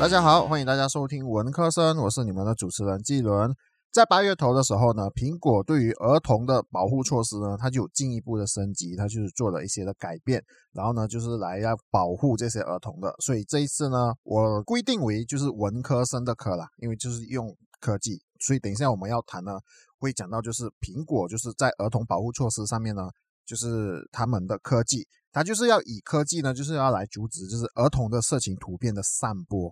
大家好，欢迎大家收听文科生，我是你们的主持人季伦。在八月头的时候呢，苹果对于儿童的保护措施呢，它就进一步的升级，它就是做了一些的改变，然后呢，就是来要保护这些儿童的。所以这一次呢，我规定为就是文科生的科啦，因为就是用科技，所以等一下我们要谈呢，会讲到就是苹果就是在儿童保护措施上面呢，就是他们的科技，它就是要以科技呢，就是要来阻止就是儿童的色情图片的散播。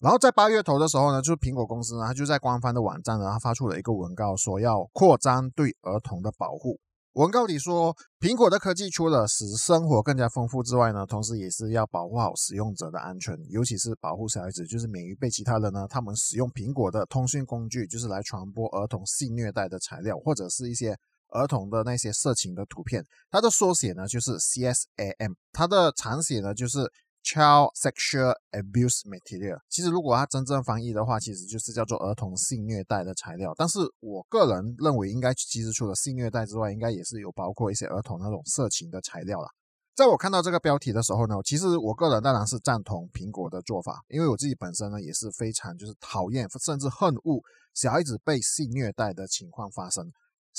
然后在八月头的时候呢，就是苹果公司呢，它就在官方的网站呢，它发出了一个文告，说要扩张对儿童的保护。文告里说，苹果的科技除了使生活更加丰富之外呢，同时也是要保护好使用者的安全，尤其是保护小孩子，就是免于被其他人呢，他们使用苹果的通讯工具，就是来传播儿童性虐待的材料，或者是一些儿童的那些色情的图片。它的缩写呢就是 CSAM，它的长写呢就是。Child sexual abuse material，其实如果它真正翻译的话，其实就是叫做儿童性虐待的材料。但是我个人认为，应该其实除了性虐待之外，应该也是有包括一些儿童那种色情的材料了。在我看到这个标题的时候呢，其实我个人当然是赞同苹果的做法，因为我自己本身呢也是非常就是讨厌甚至恨恶小孩子被性虐待的情况发生。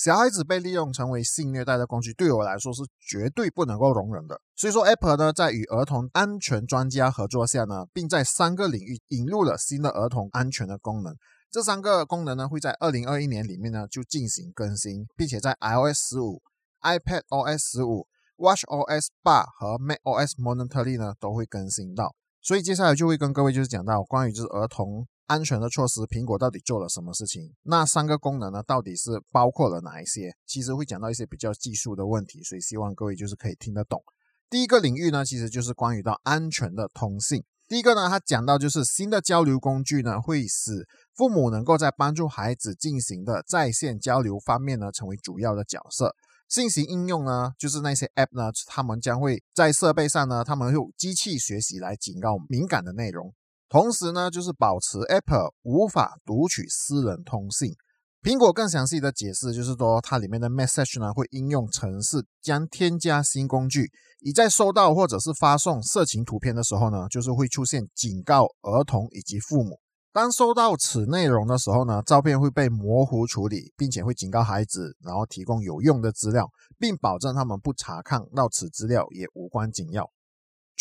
小孩子被利用成为性虐待的工具，对我来说是绝对不能够容忍的。所以说，Apple 呢在与儿童安全专家合作下呢，并在三个领域引入了新的儿童安全的功能。这三个功能呢会在二零二一年里面呢就进行更新，并且在 iOS 十五、iPad OS 十五、Watch OS 八和 Mac OS Monterey 呢都会更新到。所以接下来就会跟各位就是讲到关于就是儿童。安全的措施，苹果到底做了什么事情？那三个功能呢，到底是包括了哪一些？其实会讲到一些比较技术的问题，所以希望各位就是可以听得懂。第一个领域呢，其实就是关于到安全的通信。第一个呢，它讲到就是新的交流工具呢，会使父母能够在帮助孩子进行的在线交流方面呢，成为主要的角色。信息应用呢，就是那些 App 呢，他们将会在设备上呢，他们用机器学习来警告敏感的内容。同时呢，就是保持 Apple 无法读取私人通信。苹果更详细的解释就是说，它里面的 Message 呢会应用程式将添加新工具，以在收到或者是发送色情图片的时候呢，就是会出现警告儿童以及父母。当收到此内容的时候呢，照片会被模糊处理，并且会警告孩子，然后提供有用的资料，并保证他们不查看到此资料也无关紧要。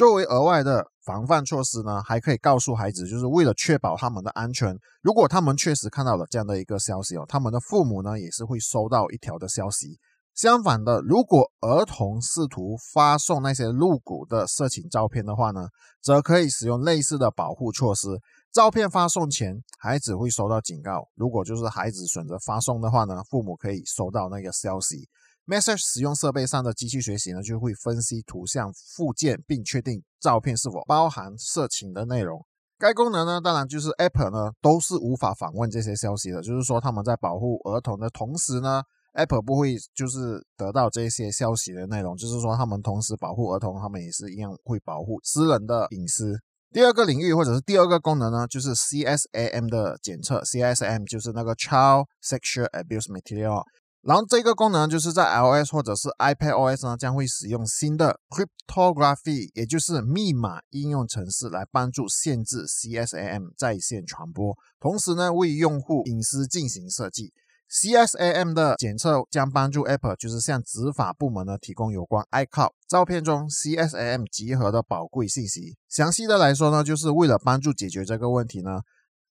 作为额外的防范措施呢，还可以告诉孩子，就是为了确保他们的安全。如果他们确实看到了这样的一个消息哦，他们的父母呢也是会收到一条的消息。相反的，如果儿童试图发送那些露骨的色情照片的话呢，则可以使用类似的保护措施。照片发送前，孩子会收到警告。如果就是孩子选择发送的话呢，父母可以收到那个消息。Message 使用设备上的机器学习呢，就会分析图像附件，并确定照片是否包含色情的内容。该功能呢，当然就是 Apple 呢都是无法访问这些消息的。就是说，他们在保护儿童的同时呢，Apple 不会就是得到这些消息的内容。就是说，他们同时保护儿童，他们也是一样会保护私人的隐私。第二个领域或者是第二个功能呢，就是 CSAM 的检测。CSAM 就是那个 Child Sexual Abuse Material。然后这个功能就是在 iOS 或者是 iPadOS 呢，将会使用新的 cryptography，也就是密码应用程式来帮助限制 CSAM 在线传播，同时呢为用户隐私进行设计。CSAM 的检测将帮助 Apple 就是向执法部门呢提供有关 iCloud 照片中 CSAM 集合的宝贵信息。详细的来说呢，就是为了帮助解决这个问题呢。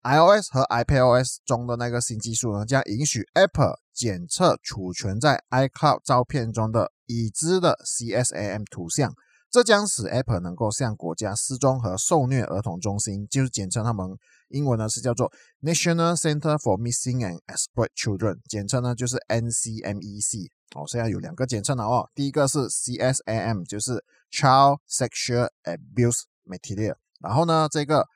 iOS 和 iPadOS 中的那个新技术呢，将允许 Apple 检测储存在 iCloud 照片中的已知的 CSAM 图像，这将使 Apple 能够向国家失踪和受虐儿童中心，就是简称他们英文呢是叫做 National Center for Missing and Exploited Children，简称呢就是 NCMEC。哦，现在有两个简称了哦，第一个是 CSAM，就是 Child Sexual Abuse Material，然后呢这个。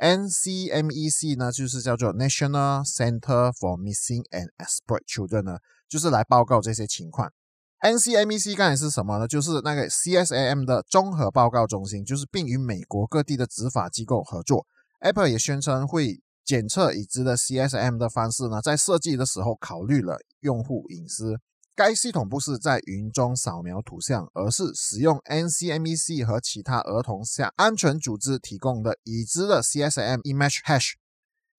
NCMEC 呢，就是叫做 National Center for Missing and Exploited Children 呢，就是来报告这些情况。NCMEC 刚才是什么呢？就是那个 CSAM 的综合报告中心，就是并与美国各地的执法机构合作。Apple 也宣称会检测已知的 CSAM 的方式呢，在设计的时候考虑了用户隐私。该系统不是在云中扫描图像，而是使用 NCMEC 和其他儿童向安全组织提供的已知的 CSM image hash。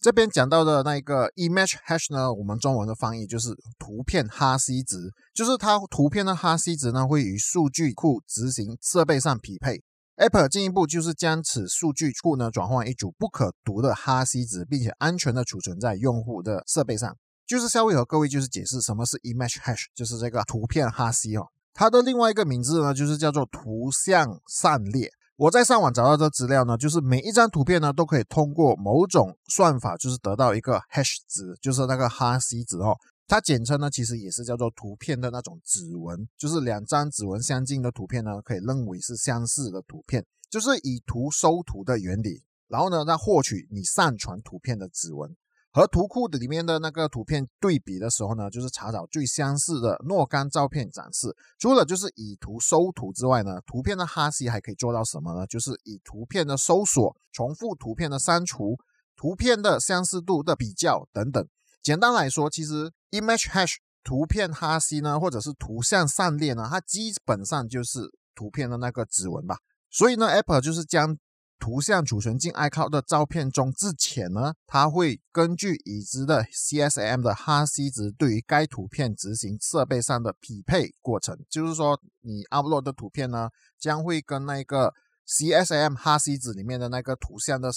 这边讲到的那个 image hash 呢，我们中文的翻译就是图片哈希值，就是它图片的哈希值呢会与数据库执行设备上匹配。Apple 进一步就是将此数据库呢转换一组不可读的哈希值，并且安全的储存在用户的设备上。就是下位和各位就是解释什么是 image hash，就是这个图片哈希哦。它的另外一个名字呢，就是叫做图像散列。我在上网找到的资料呢，就是每一张图片呢都可以通过某种算法，就是得到一个 hash 值，就是那个哈希值哦。它简称呢其实也是叫做图片的那种指纹，就是两张指纹相近的图片呢，可以认为是相似的图片，就是以图搜图的原理，然后呢再获取你上传图片的指纹。和图库的里面的那个图片对比的时候呢，就是查找最相似的若干照片展示。除了就是以图搜图之外呢，图片的哈希还可以做到什么呢？就是以图片的搜索、重复图片的删除、图片的相似度的比较等等。简单来说，其实 image hash 图片哈希呢，或者是图像散列呢，它基本上就是图片的那个指纹吧。所以呢，Apple 就是将图像储存进 iCloud 的照片中之前呢，它会根据已知的 CSM 的哈希值对于该图片执行设备上的匹配过程。就是说，你 upload 的图片呢，将会跟那个 CSM 哈希值里面的那个图像的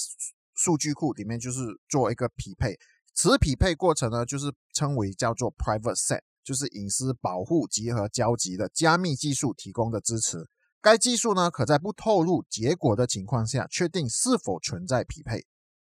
数据库里面就是做一个匹配。此匹配过程呢，就是称为叫做 Private Set，就是隐私保护集合交集的加密技术提供的支持。该技术呢，可在不透露结果的情况下，确定是否存在匹配。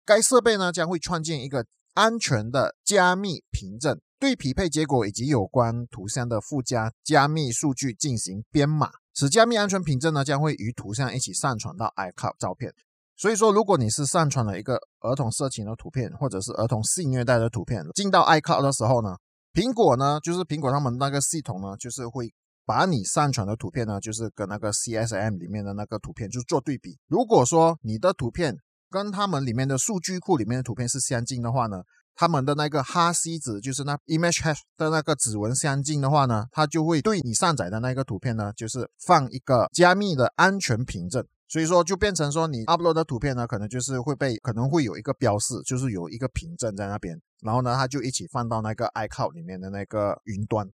该设备呢，将会创建一个安全的加密凭证，对匹配结果以及有关图像的附加加密数据进行编码。此加密安全凭证呢，将会与图像一起上传到 iCloud 照片。所以说，如果你是上传了一个儿童色情的图片，或者是儿童性虐待的图片，进到 iCloud 的时候呢，苹果呢，就是苹果他们那个系统呢，就是会。把你上传的图片呢，就是跟那个 CSM 里面的那个图片就做对比。如果说你的图片跟他们里面的数据库里面的图片是相近的话呢，他们的那个哈希值，就是那 image hash 的那个指纹相近的话呢，它就会对你上载的那个图片呢，就是放一个加密的安全凭证。所以说就变成说你 upload 的图片呢，可能就是会被可能会有一个标示，就是有一个凭证在那边，然后呢，它就一起放到那个 iCloud 里面的那个云端。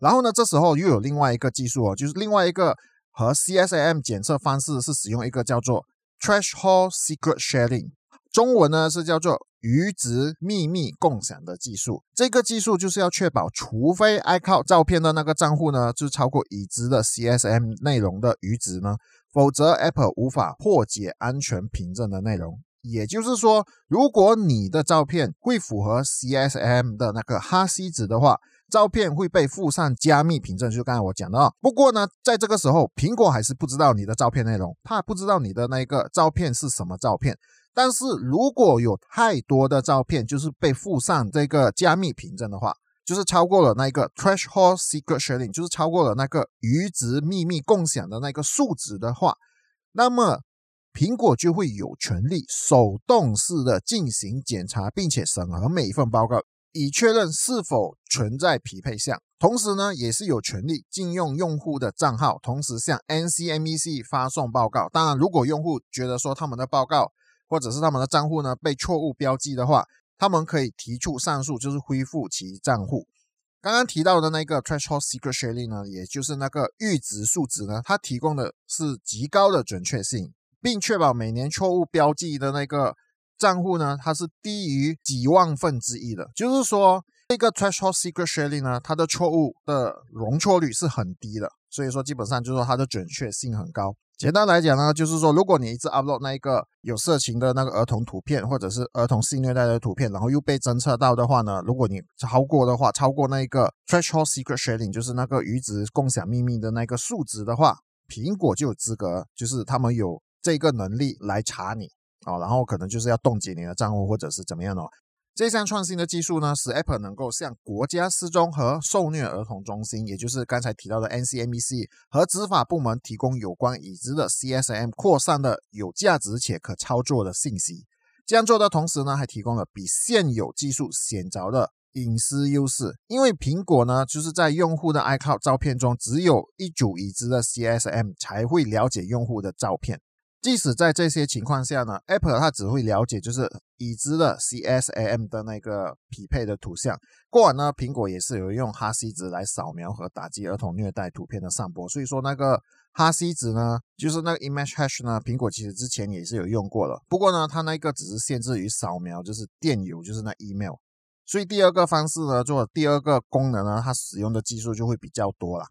然后呢，这时候又有另外一个技术哦，就是另外一个和 CSM 检测方式是使用一个叫做 Threshold Secret Sharing，中文呢是叫做余值秘密共享的技术。这个技术就是要确保，除非 iCloud 照片的那个账户呢，就是超过已知的 CSM 内容的余值呢，否则 Apple 无法破解安全凭证的内容。也就是说，如果你的照片会符合 CSM 的那个哈希值的话，照片会被附上加密凭证，就刚才我讲的啊。不过呢，在这个时候，苹果还是不知道你的照片内容，它不知道你的那个照片是什么照片。但是如果有太多的照片就是被附上这个加密凭证的话，就是超过了那个 threshold secret sharing，就是超过了那个余值秘密共享的那个数值的话，那么苹果就会有权利手动式的进行检查，并且审核每一份报告。以确认是否存在匹配项，同时呢，也是有权利禁用用户的账号，同时向 NCMEC 发送报告。当然，如果用户觉得说他们的报告或者是他们的账户呢被错误标记的话，他们可以提出上诉，就是恢复其账户。刚刚提到的那个 Threshold Secret Sharing 呢，也就是那个阈值数值呢，它提供的是极高的准确性，并确保每年错误标记的那个。账户呢，它是低于几万分之一的，就是说这个 threshold secret sharing 呢，它的错误的容错率是很低的，所以说基本上就是说它的准确性很高。简单来讲呢，就是说如果你一直 upload 那一个有色情的那个儿童图片，或者是儿童性虐待的图片，然后又被侦测到的话呢，如果你超过的话，超过那一个 threshold secret sharing，就是那个阈值共享秘密的那个数值的话，苹果就有资格，就是他们有这个能力来查你。哦，然后可能就是要冻结你的账户，或者是怎么样哦。这项创新的技术呢，使 Apple 能够向国家失踪和受虐儿童中心，也就是刚才提到的 NCMEC 和执法部门提供有关已知的 CSM 扩散的有价值且可操作的信息。这样做的同时呢，还提供了比现有技术显着的隐私优势，因为苹果呢，就是在用户的 iCloud 照片中，只有一组已知的 CSM 才会了解用户的照片。即使在这些情况下呢，Apple 它只会了解就是已知的 CSAM 的那个匹配的图像。过往呢，苹果也是有用哈希值来扫描和打击儿童虐待图片的散播。所以说那个哈希值呢，就是那个 image hash 呢，苹果其实之前也是有用过了。不过呢，它那个只是限制于扫描，就是电邮，就是那 email。所以第二个方式呢，做第二个功能呢，它使用的技术就会比较多了。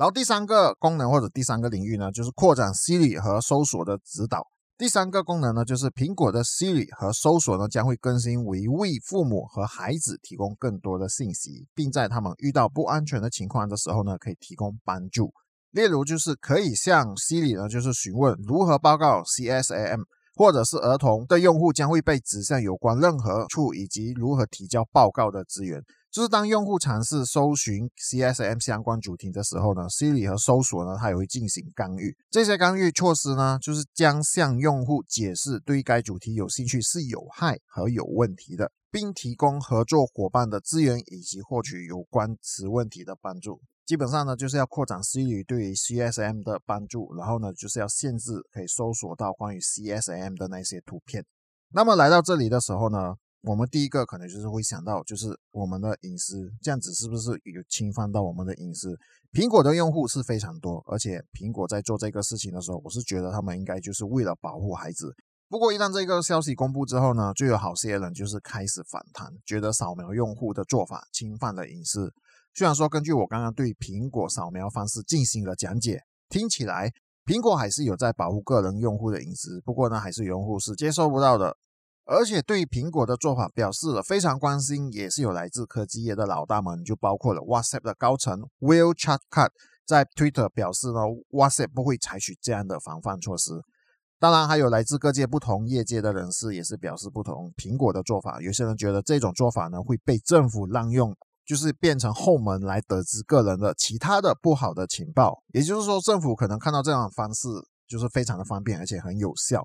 然后第三个功能或者第三个领域呢，就是扩展 Siri 和搜索的指导。第三个功能呢，就是苹果的 Siri 和搜索呢将会更新，为为父母和孩子提供更多的信息，并在他们遇到不安全的情况的时候呢，可以提供帮助。例如就是可以向 Siri 呢，就是询问如何报告 CSAM，或者是儿童的用户将会被指向有关任何处以及如何提交报告的资源。就是当用户尝试搜寻 CSM 相关主题的时候呢，Siri 和搜索呢，它也会进行干预。这些干预措施呢，就是将向用户解释对该主题有兴趣是有害和有问题的，并提供合作伙伴的资源以及获取有关此问题的帮助。基本上呢，就是要扩展 Siri 对于 CSM 的帮助，然后呢，就是要限制可以搜索到关于 CSM 的那些图片。那么来到这里的时候呢？我们第一个可能就是会想到，就是我们的隐私这样子是不是有侵犯到我们的隐私？苹果的用户是非常多，而且苹果在做这个事情的时候，我是觉得他们应该就是为了保护孩子。不过一旦这个消息公布之后呢，就有好些人就是开始反弹，觉得扫描用户的做法侵犯了隐私。虽然说根据我刚刚对苹果扫描方式进行了讲解，听起来苹果还是有在保护个人用户的隐私，不过呢，还是用户是接受不到的。而且对苹果的做法表示了非常关心，也是有来自科技业的老大们，就包括了 WhatsApp 的高层 Will Chatcut 在 Twitter 表示呢，WhatsApp 不会采取这样的防范措施。当然，还有来自各界不同业界的人士也是表示不同苹果的做法。有些人觉得这种做法呢会被政府滥用，就是变成后门来得知个人的其他的不好的情报。也就是说，政府可能看到这样的方式就是非常的方便，而且很有效。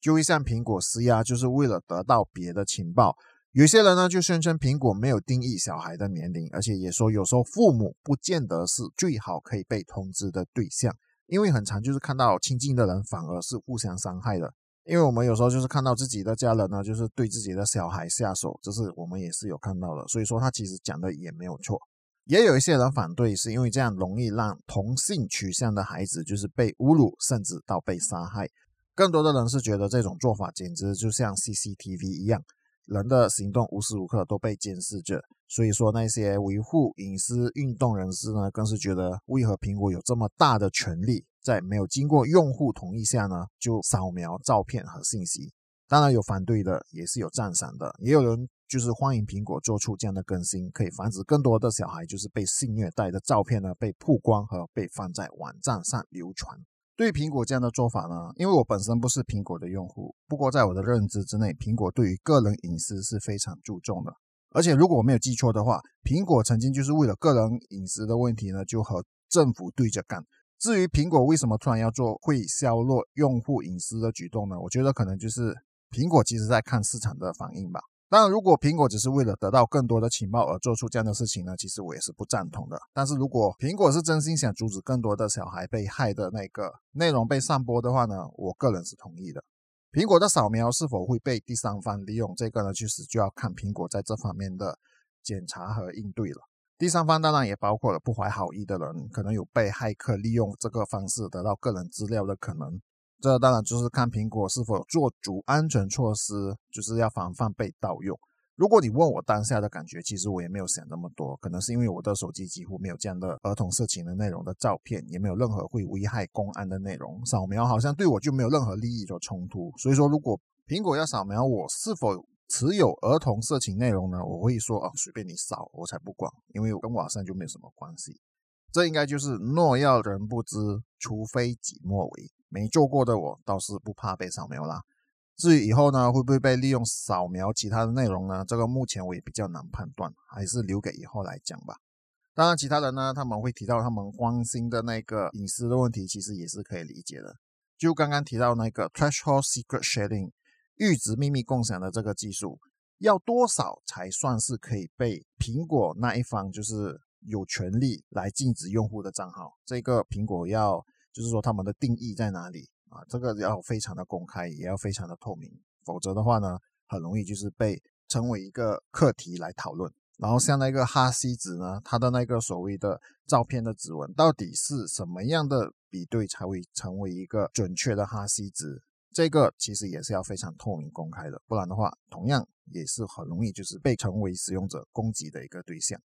就会向苹果施压，就是为了得到别的情报。有些人呢就宣称苹果没有定义小孩的年龄，而且也说有时候父母不见得是最好可以被通知的对象，因为很常就是看到亲近的人反而是互相伤害的。因为我们有时候就是看到自己的家人呢，就是对自己的小孩下手，这是我们也是有看到的。所以说他其实讲的也没有错。也有一些人反对，是因为这样容易让同性取向的孩子就是被侮辱，甚至到被杀害。更多的人是觉得这种做法简直就像 CCTV 一样，人的行动无时无刻都被监视着。所以说，那些维护隐私运动人士呢，更是觉得为何苹果有这么大的权利，在没有经过用户同意下呢，就扫描照片和信息？当然有反对的，也是有赞赏的，也有人就是欢迎苹果做出这样的更新，可以防止更多的小孩就是被性虐待的照片呢被曝光和被放在网站上流传。对苹果这样的做法呢，因为我本身不是苹果的用户，不过在我的认知之内，苹果对于个人隐私是非常注重的。而且如果我没有记错的话，苹果曾经就是为了个人隐私的问题呢，就和政府对着干。至于苹果为什么突然要做会削弱用户隐私的举动呢？我觉得可能就是苹果其实在看市场的反应吧。当然，如果苹果只是为了得到更多的情报而做出这样的事情呢，其实我也是不赞同的。但是如果苹果是真心想阻止更多的小孩被害的那个内容被散播的话呢，我个人是同意的。苹果的扫描是否会被第三方利用，这个呢，其实就要看苹果在这方面的检查和应对了。第三方当然也包括了不怀好意的人，可能有被骇客利用这个方式得到个人资料的可能。这当然就是看苹果是否做足安全措施，就是要防范被盗用。如果你问我当下的感觉，其实我也没有想那么多，可能是因为我的手机几乎没有这样的儿童色情的内容的照片，也没有任何会危害公安的内容。扫描好像对我就没有任何利益的冲突。所以说，如果苹果要扫描我是否持有儿童色情内容呢？我会说啊，随便你扫，我才不管，因为我跟网上就没有什么关系。这应该就是若要人不知，除非己莫为。没做过的我倒是不怕被扫描啦。至于以后呢，会不会被利用扫描其他的内容呢？这个目前我也比较难判断，还是留给以后来讲吧。当然，其他人呢，他们会提到他们关心的那个隐私的问题，其实也是可以理解的。就刚刚提到那个 threshold secret sharing 阈值秘密共享的这个技术，要多少才算是可以被苹果那一方就是有权利来禁止用户的账号？这个苹果要就是说他们的定义在哪里啊？这个要非常的公开，也要非常的透明，否则的话呢，很容易就是被成为一个课题来讨论。然后像那个哈希子呢，他的那个所谓的照片的指纹，到底是什么样的比对才会成为一个准确的哈希值？这个其实也是要非常透明公开的，不然的话，同样也是很容易就是被成为使用者攻击的一个对象。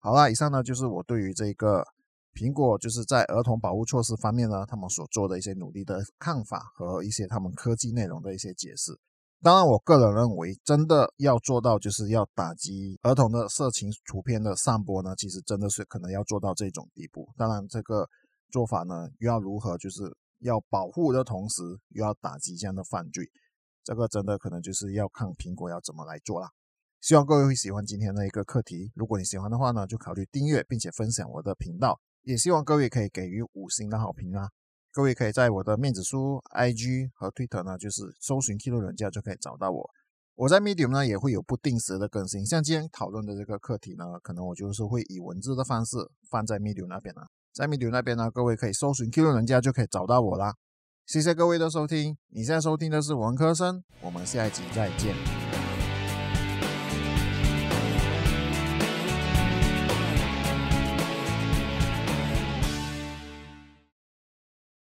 好啦，以上呢就是我对于这个苹果就是在儿童保护措施方面呢，他们所做的一些努力的看法和一些他们科技内容的一些解释。当然，我个人认为，真的要做到就是要打击儿童的色情图片的散播呢，其实真的是可能要做到这种地步。当然，这个做法呢，又要如何就是要保护的同时，又要打击这样的犯罪，这个真的可能就是要看苹果要怎么来做啦。希望各位会喜欢今天的一个课题。如果你喜欢的话呢，就考虑订阅并且分享我的频道。也希望各位可以给予五星的好评啊。各位可以在我的面子书、IG 和 Twitter 呢，就是搜寻 Kilo 人家就可以找到我。我在 Medium 呢也会有不定时的更新，像今天讨论的这个课题呢，可能我就是会以文字的方式放在 Medium 那边了。在 Medium 那边呢，各位可以搜寻 Kilo 人家就可以找到我啦。谢谢各位的收听，你现在收听的是文科生，我们下一集再见。